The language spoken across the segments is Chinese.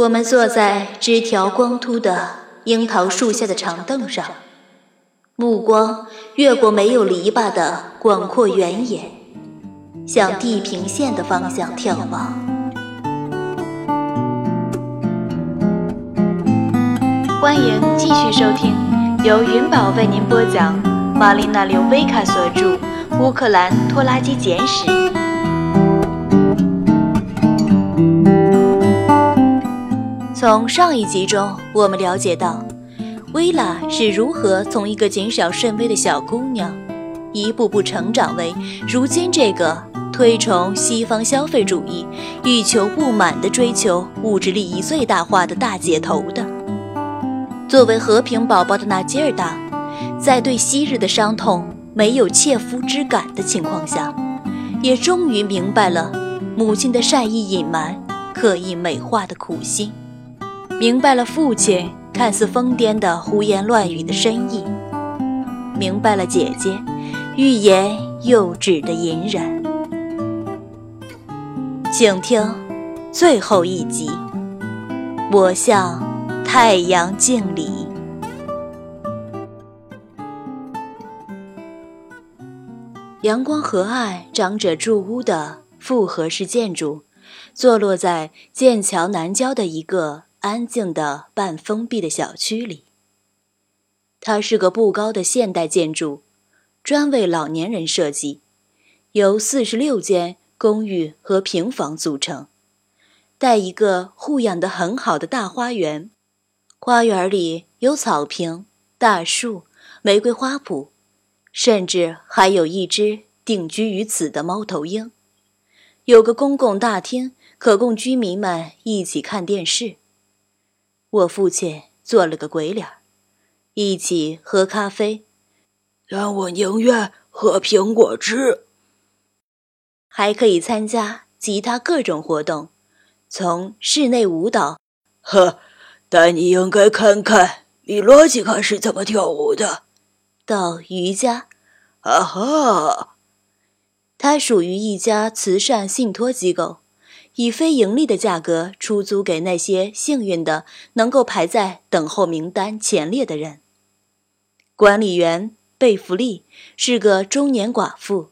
我们坐在枝条光秃的樱桃树下的长凳上，目光越过没有篱笆的广阔原野，向地平线的方向眺望。欢迎继续收听由云宝为您播讲玛丽娜·刘维卡所著《乌克兰拖拉机简史》。从上一集中，我们了解到，薇拉是如何从一个谨小慎微的小姑娘，一步步成长为如今这个推崇西方消费主义、欲求不满的追求物质利益最大化的大姐头的。作为和平宝宝的纳吉尔达，在对昔日的伤痛没有切肤之感的情况下，也终于明白了母亲的善意隐瞒、刻意美化的苦心。明白了父亲看似疯癫的胡言乱语的深意，明白了姐姐欲言又止的隐忍。请听最后一集，我向太阳敬礼。阳光河岸长者住屋的复合式建筑，坐落在剑桥南郊的一个。安静的半封闭的小区里。它是个不高的现代建筑，专为老年人设计，由四十六间公寓和平房组成，带一个护养的很好的大花园。花园里有草坪、大树、玫瑰花圃，甚至还有一只定居于此的猫头鹰。有个公共大厅，可供居民们一起看电视。我父亲做了个鬼脸，一起喝咖啡，但我宁愿喝苹果汁。还可以参加其他各种活动，从室内舞蹈，呵，但你应该看看米罗吉卡是怎么跳舞的，到瑜伽，啊哈，他属于一家慈善信托机构。以非盈利的价格出租给那些幸运的、能够排在等候名单前列的人。管理员贝弗利是个中年寡妇，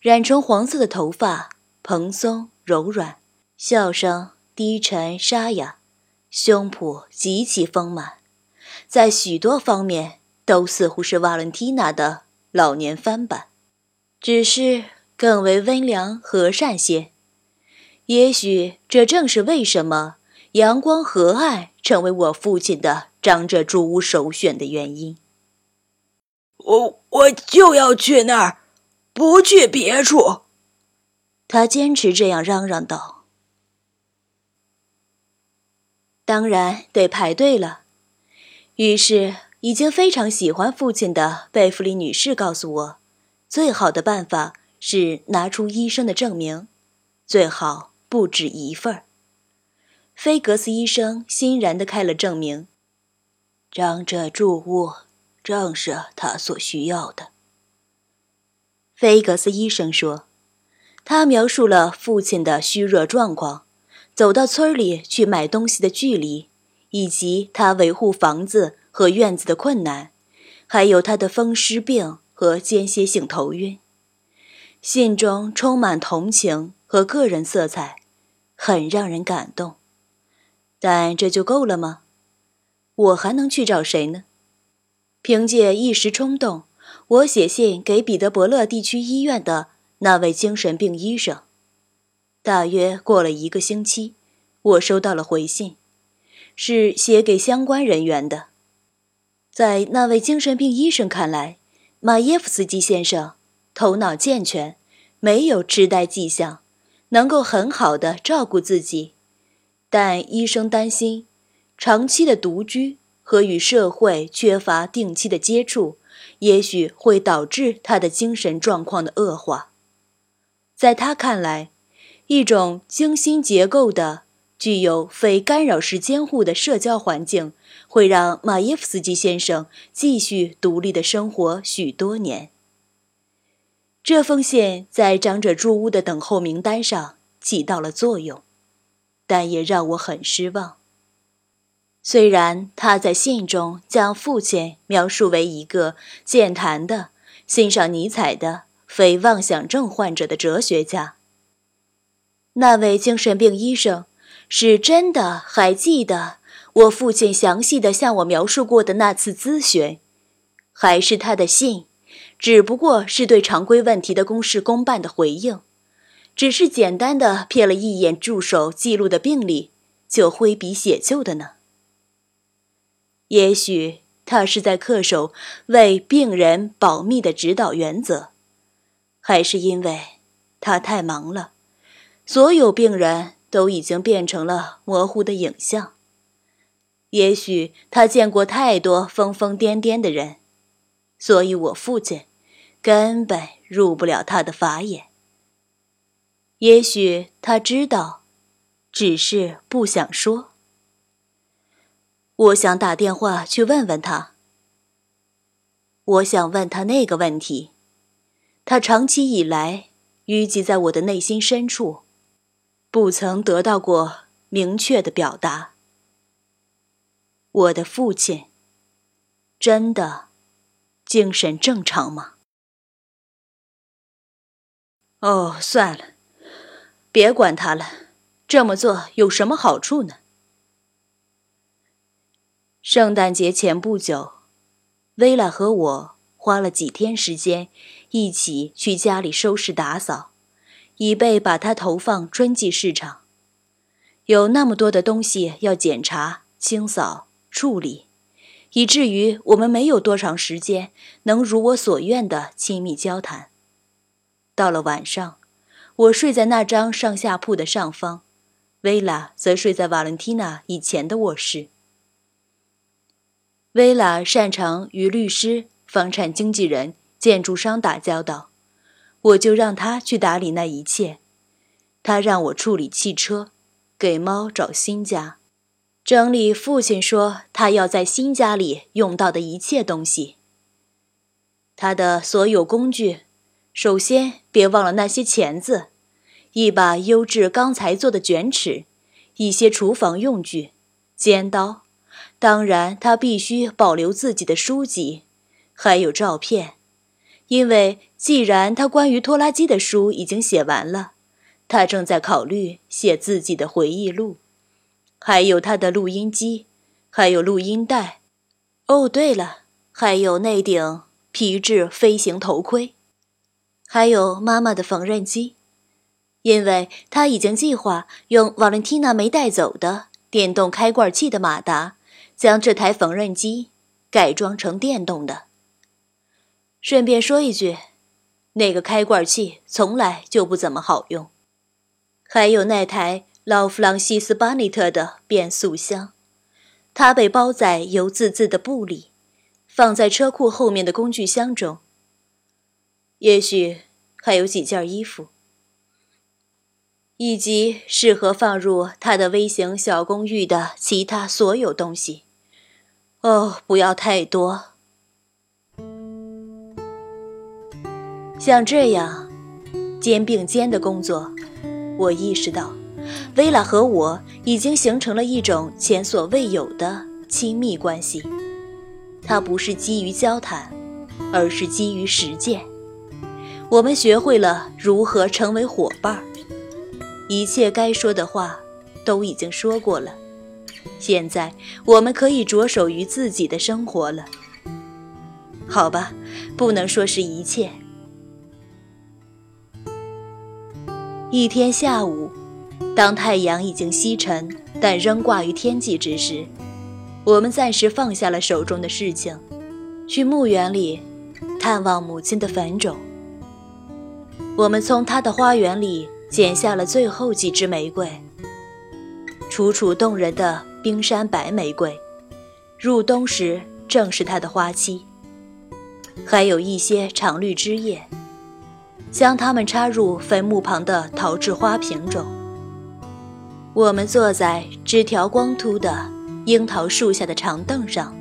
染成黄色的头发蓬松柔软，笑声低沉沙哑，胸脯极其丰满，在许多方面都似乎是瓦伦蒂娜的老年翻版，只是更为温良和善些。也许这正是为什么阳光和爱成为我父亲的长者住屋首选的原因。我我就要去那儿，不去别处。他坚持这样嚷嚷道。当然得排队了。于是，已经非常喜欢父亲的贝弗利女士告诉我，最好的办法是拿出医生的证明，最好。不止一份儿。菲格斯医生欣然地开了证明。长者住屋正是他所需要的。菲格斯医生说，他描述了父亲的虚弱状况，走到村里去买东西的距离，以及他维护房子和院子的困难，还有他的风湿病和间歇性头晕。信中充满同情。和个人色彩，很让人感动，但这就够了吗？我还能去找谁呢？凭借一时冲动，我写信给彼得伯勒地区医院的那位精神病医生。大约过了一个星期，我收到了回信，是写给相关人员的。在那位精神病医生看来，马耶夫斯基先生头脑健全，没有痴呆迹象。能够很好的照顾自己，但医生担心，长期的独居和与社会缺乏定期的接触，也许会导致他的精神状况的恶化。在他看来，一种精心结构的、具有非干扰式监护的社交环境，会让马耶夫斯基先生继续独立的生活许多年。这封信在长者住屋的等候名单上起到了作用，但也让我很失望。虽然他在信中将父亲描述为一个健谈的、欣赏尼采的非妄想症患者的哲学家，那位精神病医生是真的还记得我父亲详细的向我描述过的那次咨询，还是他的信？只不过是对常规问题的公事公办的回应，只是简单的瞥了一眼助手记录的病历，就挥笔写就的呢。也许他是在恪守为病人保密的指导原则，还是因为他太忙了，所有病人都已经变成了模糊的影像。也许他见过太多疯疯癫癫的人。所以我父亲根本入不了他的法眼。也许他知道，只是不想说。我想打电话去问问他。我想问他那个问题，他长期以来淤积在我的内心深处，不曾得到过明确的表达。我的父亲，真的。精神正常吗？哦，算了，别管他了。这么做有什么好处呢？圣诞节前不久，薇拉和我花了几天时间，一起去家里收拾打扫，以备把它投放春季市场。有那么多的东西要检查、清扫、处理。以至于我们没有多长时间能如我所愿的亲密交谈。到了晚上，我睡在那张上下铺的上方，薇拉则睡在瓦伦蒂娜以前的卧室。薇拉擅长与律师、房产经纪人、建筑商打交道，我就让他去打理那一切。他让我处理汽车，给猫找新家。整理父亲说他要在新家里用到的一切东西。他的所有工具，首先别忘了那些钳子，一把优质钢材做的卷尺，一些厨房用具，尖刀。当然，他必须保留自己的书籍，还有照片，因为既然他关于拖拉机的书已经写完了，他正在考虑写自己的回忆录。还有他的录音机，还有录音带。哦，对了，还有那顶皮质飞行头盔，还有妈妈的缝纫机，因为他已经计划用瓦伦蒂娜没带走的电动开罐器的马达，将这台缝纫机改装成电动的。顺便说一句，那个开罐器从来就不怎么好用。还有那台。老弗朗西斯·巴内特的变速箱，它被包在油渍渍的布里，放在车库后面的工具箱中。也许还有几件衣服，以及适合放入他的微型小公寓的其他所有东西。哦，不要太多。像这样肩并肩的工作，我意识到。薇拉和我已经形成了一种前所未有的亲密关系。它不是基于交谈，而是基于实践。我们学会了如何成为伙伴。一切该说的话都已经说过了。现在我们可以着手于自己的生活了。好吧，不能说是一切。一天下午。当太阳已经西沉，但仍挂于天际之时，我们暂时放下了手中的事情，去墓园里探望母亲的坟冢。我们从他的花园里剪下了最后几支玫瑰，楚楚动人的冰山白玫瑰，入冬时正是它的花期。还有一些常绿枝叶，将它们插入坟墓旁的陶制花瓶中。我们坐在枝条光秃的樱桃树下的长凳上，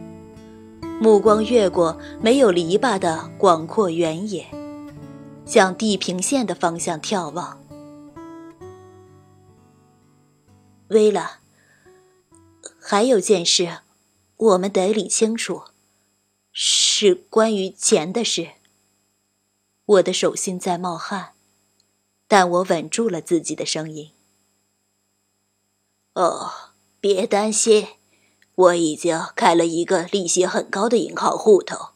目光越过没有篱笆的广阔原野，向地平线的方向眺望。薇拉，还有件事，我们得理清楚，是关于钱的事。我的手心在冒汗，但我稳住了自己的声音。哦，别担心，我已经开了一个利息很高的银行户头，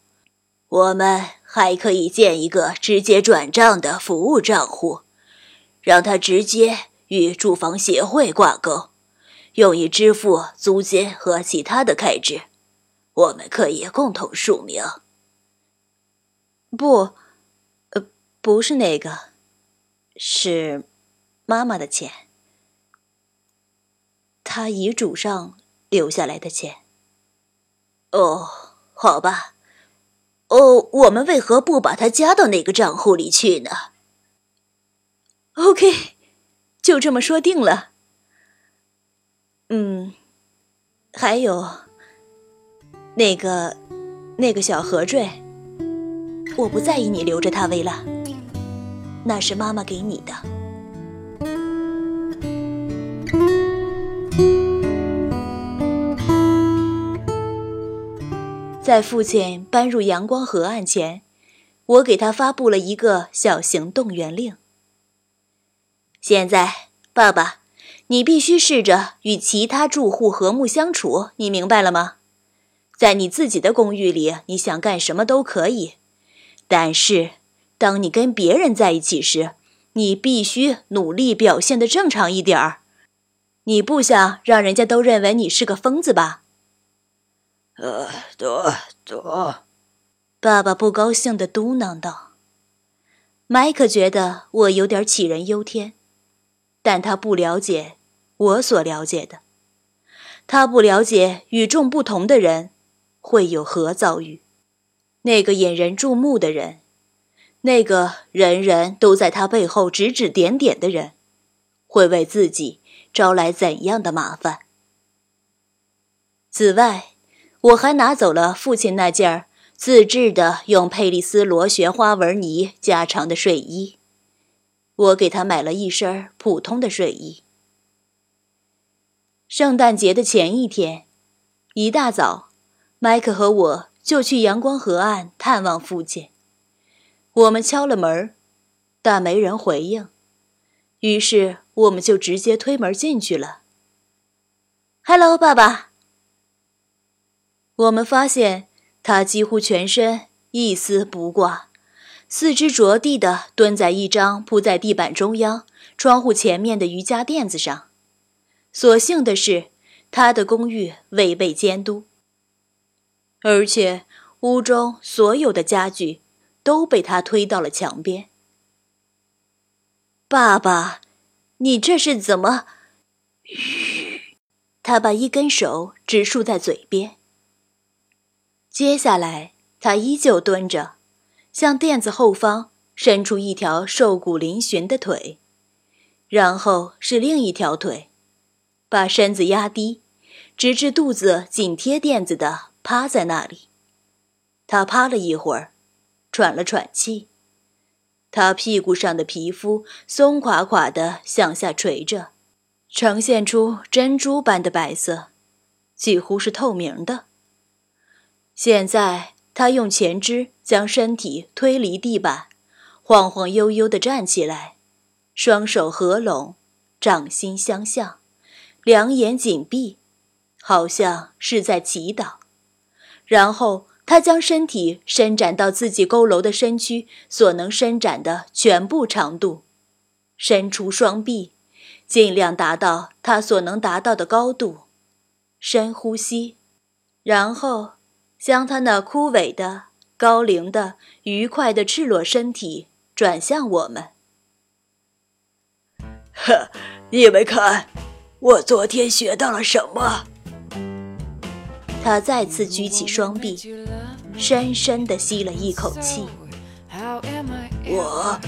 我们还可以建一个直接转账的服务账户，让它直接与住房协会挂钩，用以支付租金和其他的开支。我们可以共同署名。不。呃不是那个，是妈妈的钱，她遗嘱上留下来的钱。哦，好吧，哦，我们为何不把它加到那个账户里去呢？OK，就这么说定了。嗯，还有那个那个小河坠，我不在意你留着它，薇拉。那是妈妈给你的。在父亲搬入阳光河岸前，我给他发布了一个小型动员令。现在，爸爸，你必须试着与其他住户和睦相处，你明白了吗？在你自己的公寓里，你想干什么都可以，但是。当你跟别人在一起时，你必须努力表现的正常一点儿。你不想让人家都认为你是个疯子吧？呃，对对。爸爸不高兴的嘟囔道。麦克觉得我有点杞人忧天，但他不了解我所了解的，他不了解与众不同的人会有何遭遇。那个引人注目的人。那个人人都在他背后指指点点的人，会为自己招来怎样的麻烦？此外，我还拿走了父亲那件自制的用佩利斯螺旋花纹呢加长的睡衣。我给他买了一身普通的睡衣。圣诞节的前一天，一大早，麦克和我就去阳光河岸探望父亲。我们敲了门，但没人回应，于是我们就直接推门进去了。“Hello，爸爸。”我们发现他几乎全身一丝不挂，四肢着地的蹲在一张铺在地板中央窗户前面的瑜伽垫子上。所幸的是，他的公寓未被监督，而且屋中所有的家具。都被他推到了墙边。爸爸，你这是怎么？他把一根手指竖在嘴边。接下来，他依旧蹲着，向垫子后方伸出一条瘦骨嶙峋的腿，然后是另一条腿，把身子压低，直至肚子紧贴垫子的趴在那里。他趴了一会儿。喘了喘气，他屁股上的皮肤松垮垮的向下垂着，呈现出珍珠般的白色，几乎是透明的。现在他用前肢将身体推离地板，晃晃悠悠地站起来，双手合拢，掌心相向，两眼紧闭，好像是在祈祷，然后。他将身体伸展到自己佝偻的身躯所能伸展的全部长度，伸出双臂，尽量达到他所能达到的高度，深呼吸，然后将他那枯萎的、高龄的、愉快的赤裸身体转向我们。呵，你们看，我昨天学到了什么？他再次举起双臂，深深地吸了一口气。我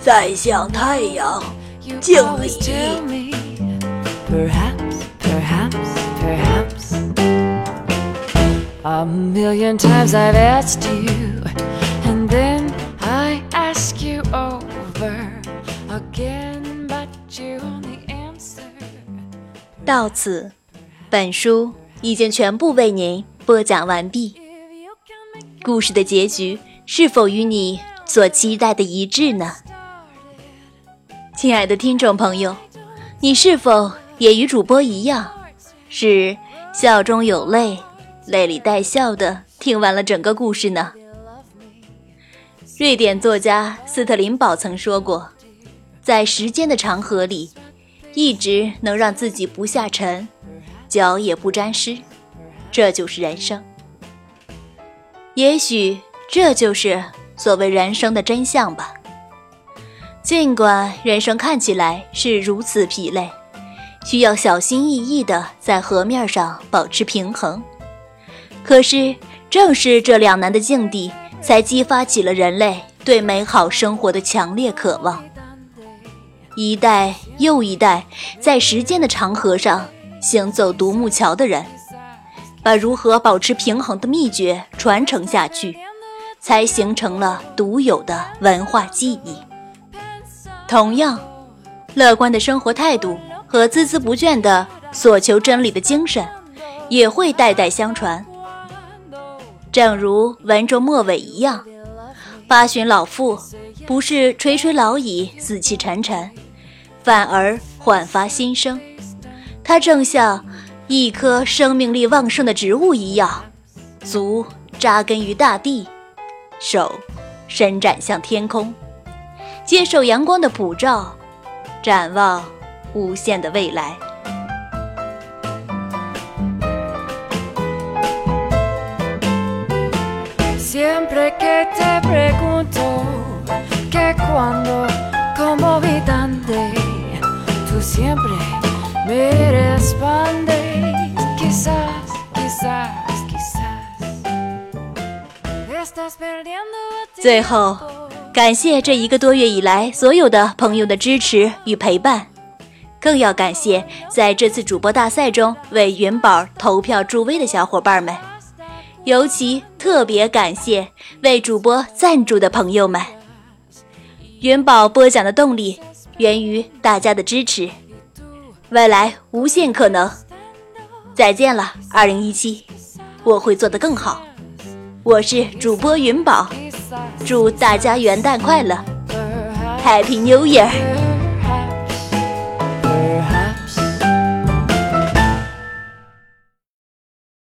在向太阳敬礼。A million times i've asked you and then i ask you over again but you only answer. 到此本书已经全部为您播讲完毕。故事的结局是否与你所期待的一致呢？亲爱的听众朋友你是否也与主播一样是笑中有泪泪里带笑的听完了整个故事呢？瑞典作家斯特林堡曾说过，在时间的长河里，一直能让自己不下沉。脚也不沾湿，这就是人生。也许这就是所谓人生的真相吧。尽管人生看起来是如此疲累，需要小心翼翼地在河面上保持平衡，可是正是这两难的境地，才激发起了人类对美好生活的强烈渴望。一代又一代，在时间的长河上。行走独木桥的人，把如何保持平衡的秘诀传承下去，才形成了独有的文化记忆。同样，乐观的生活态度和孜孜不倦的索求真理的精神，也会代代相传。正如文中末尾一样，八旬老妇不是垂垂老矣、死气沉沉，反而焕发新生。她正像一棵生命力旺盛的植物一样，足扎根于大地，手伸展向天空，接受阳光的普照，展望无限的未来。最后，感谢这一个多月以来所有的朋友的支持与陪伴，更要感谢在这次主播大赛中为元宝投票助威的小伙伴们，尤其特别感谢为主播赞助的朋友们。云宝播讲的动力源于大家的支持。未来无限可能，再见了，二零一七，我会做得更好。我是主播云宝，祝大家元旦快乐，Happy New Year。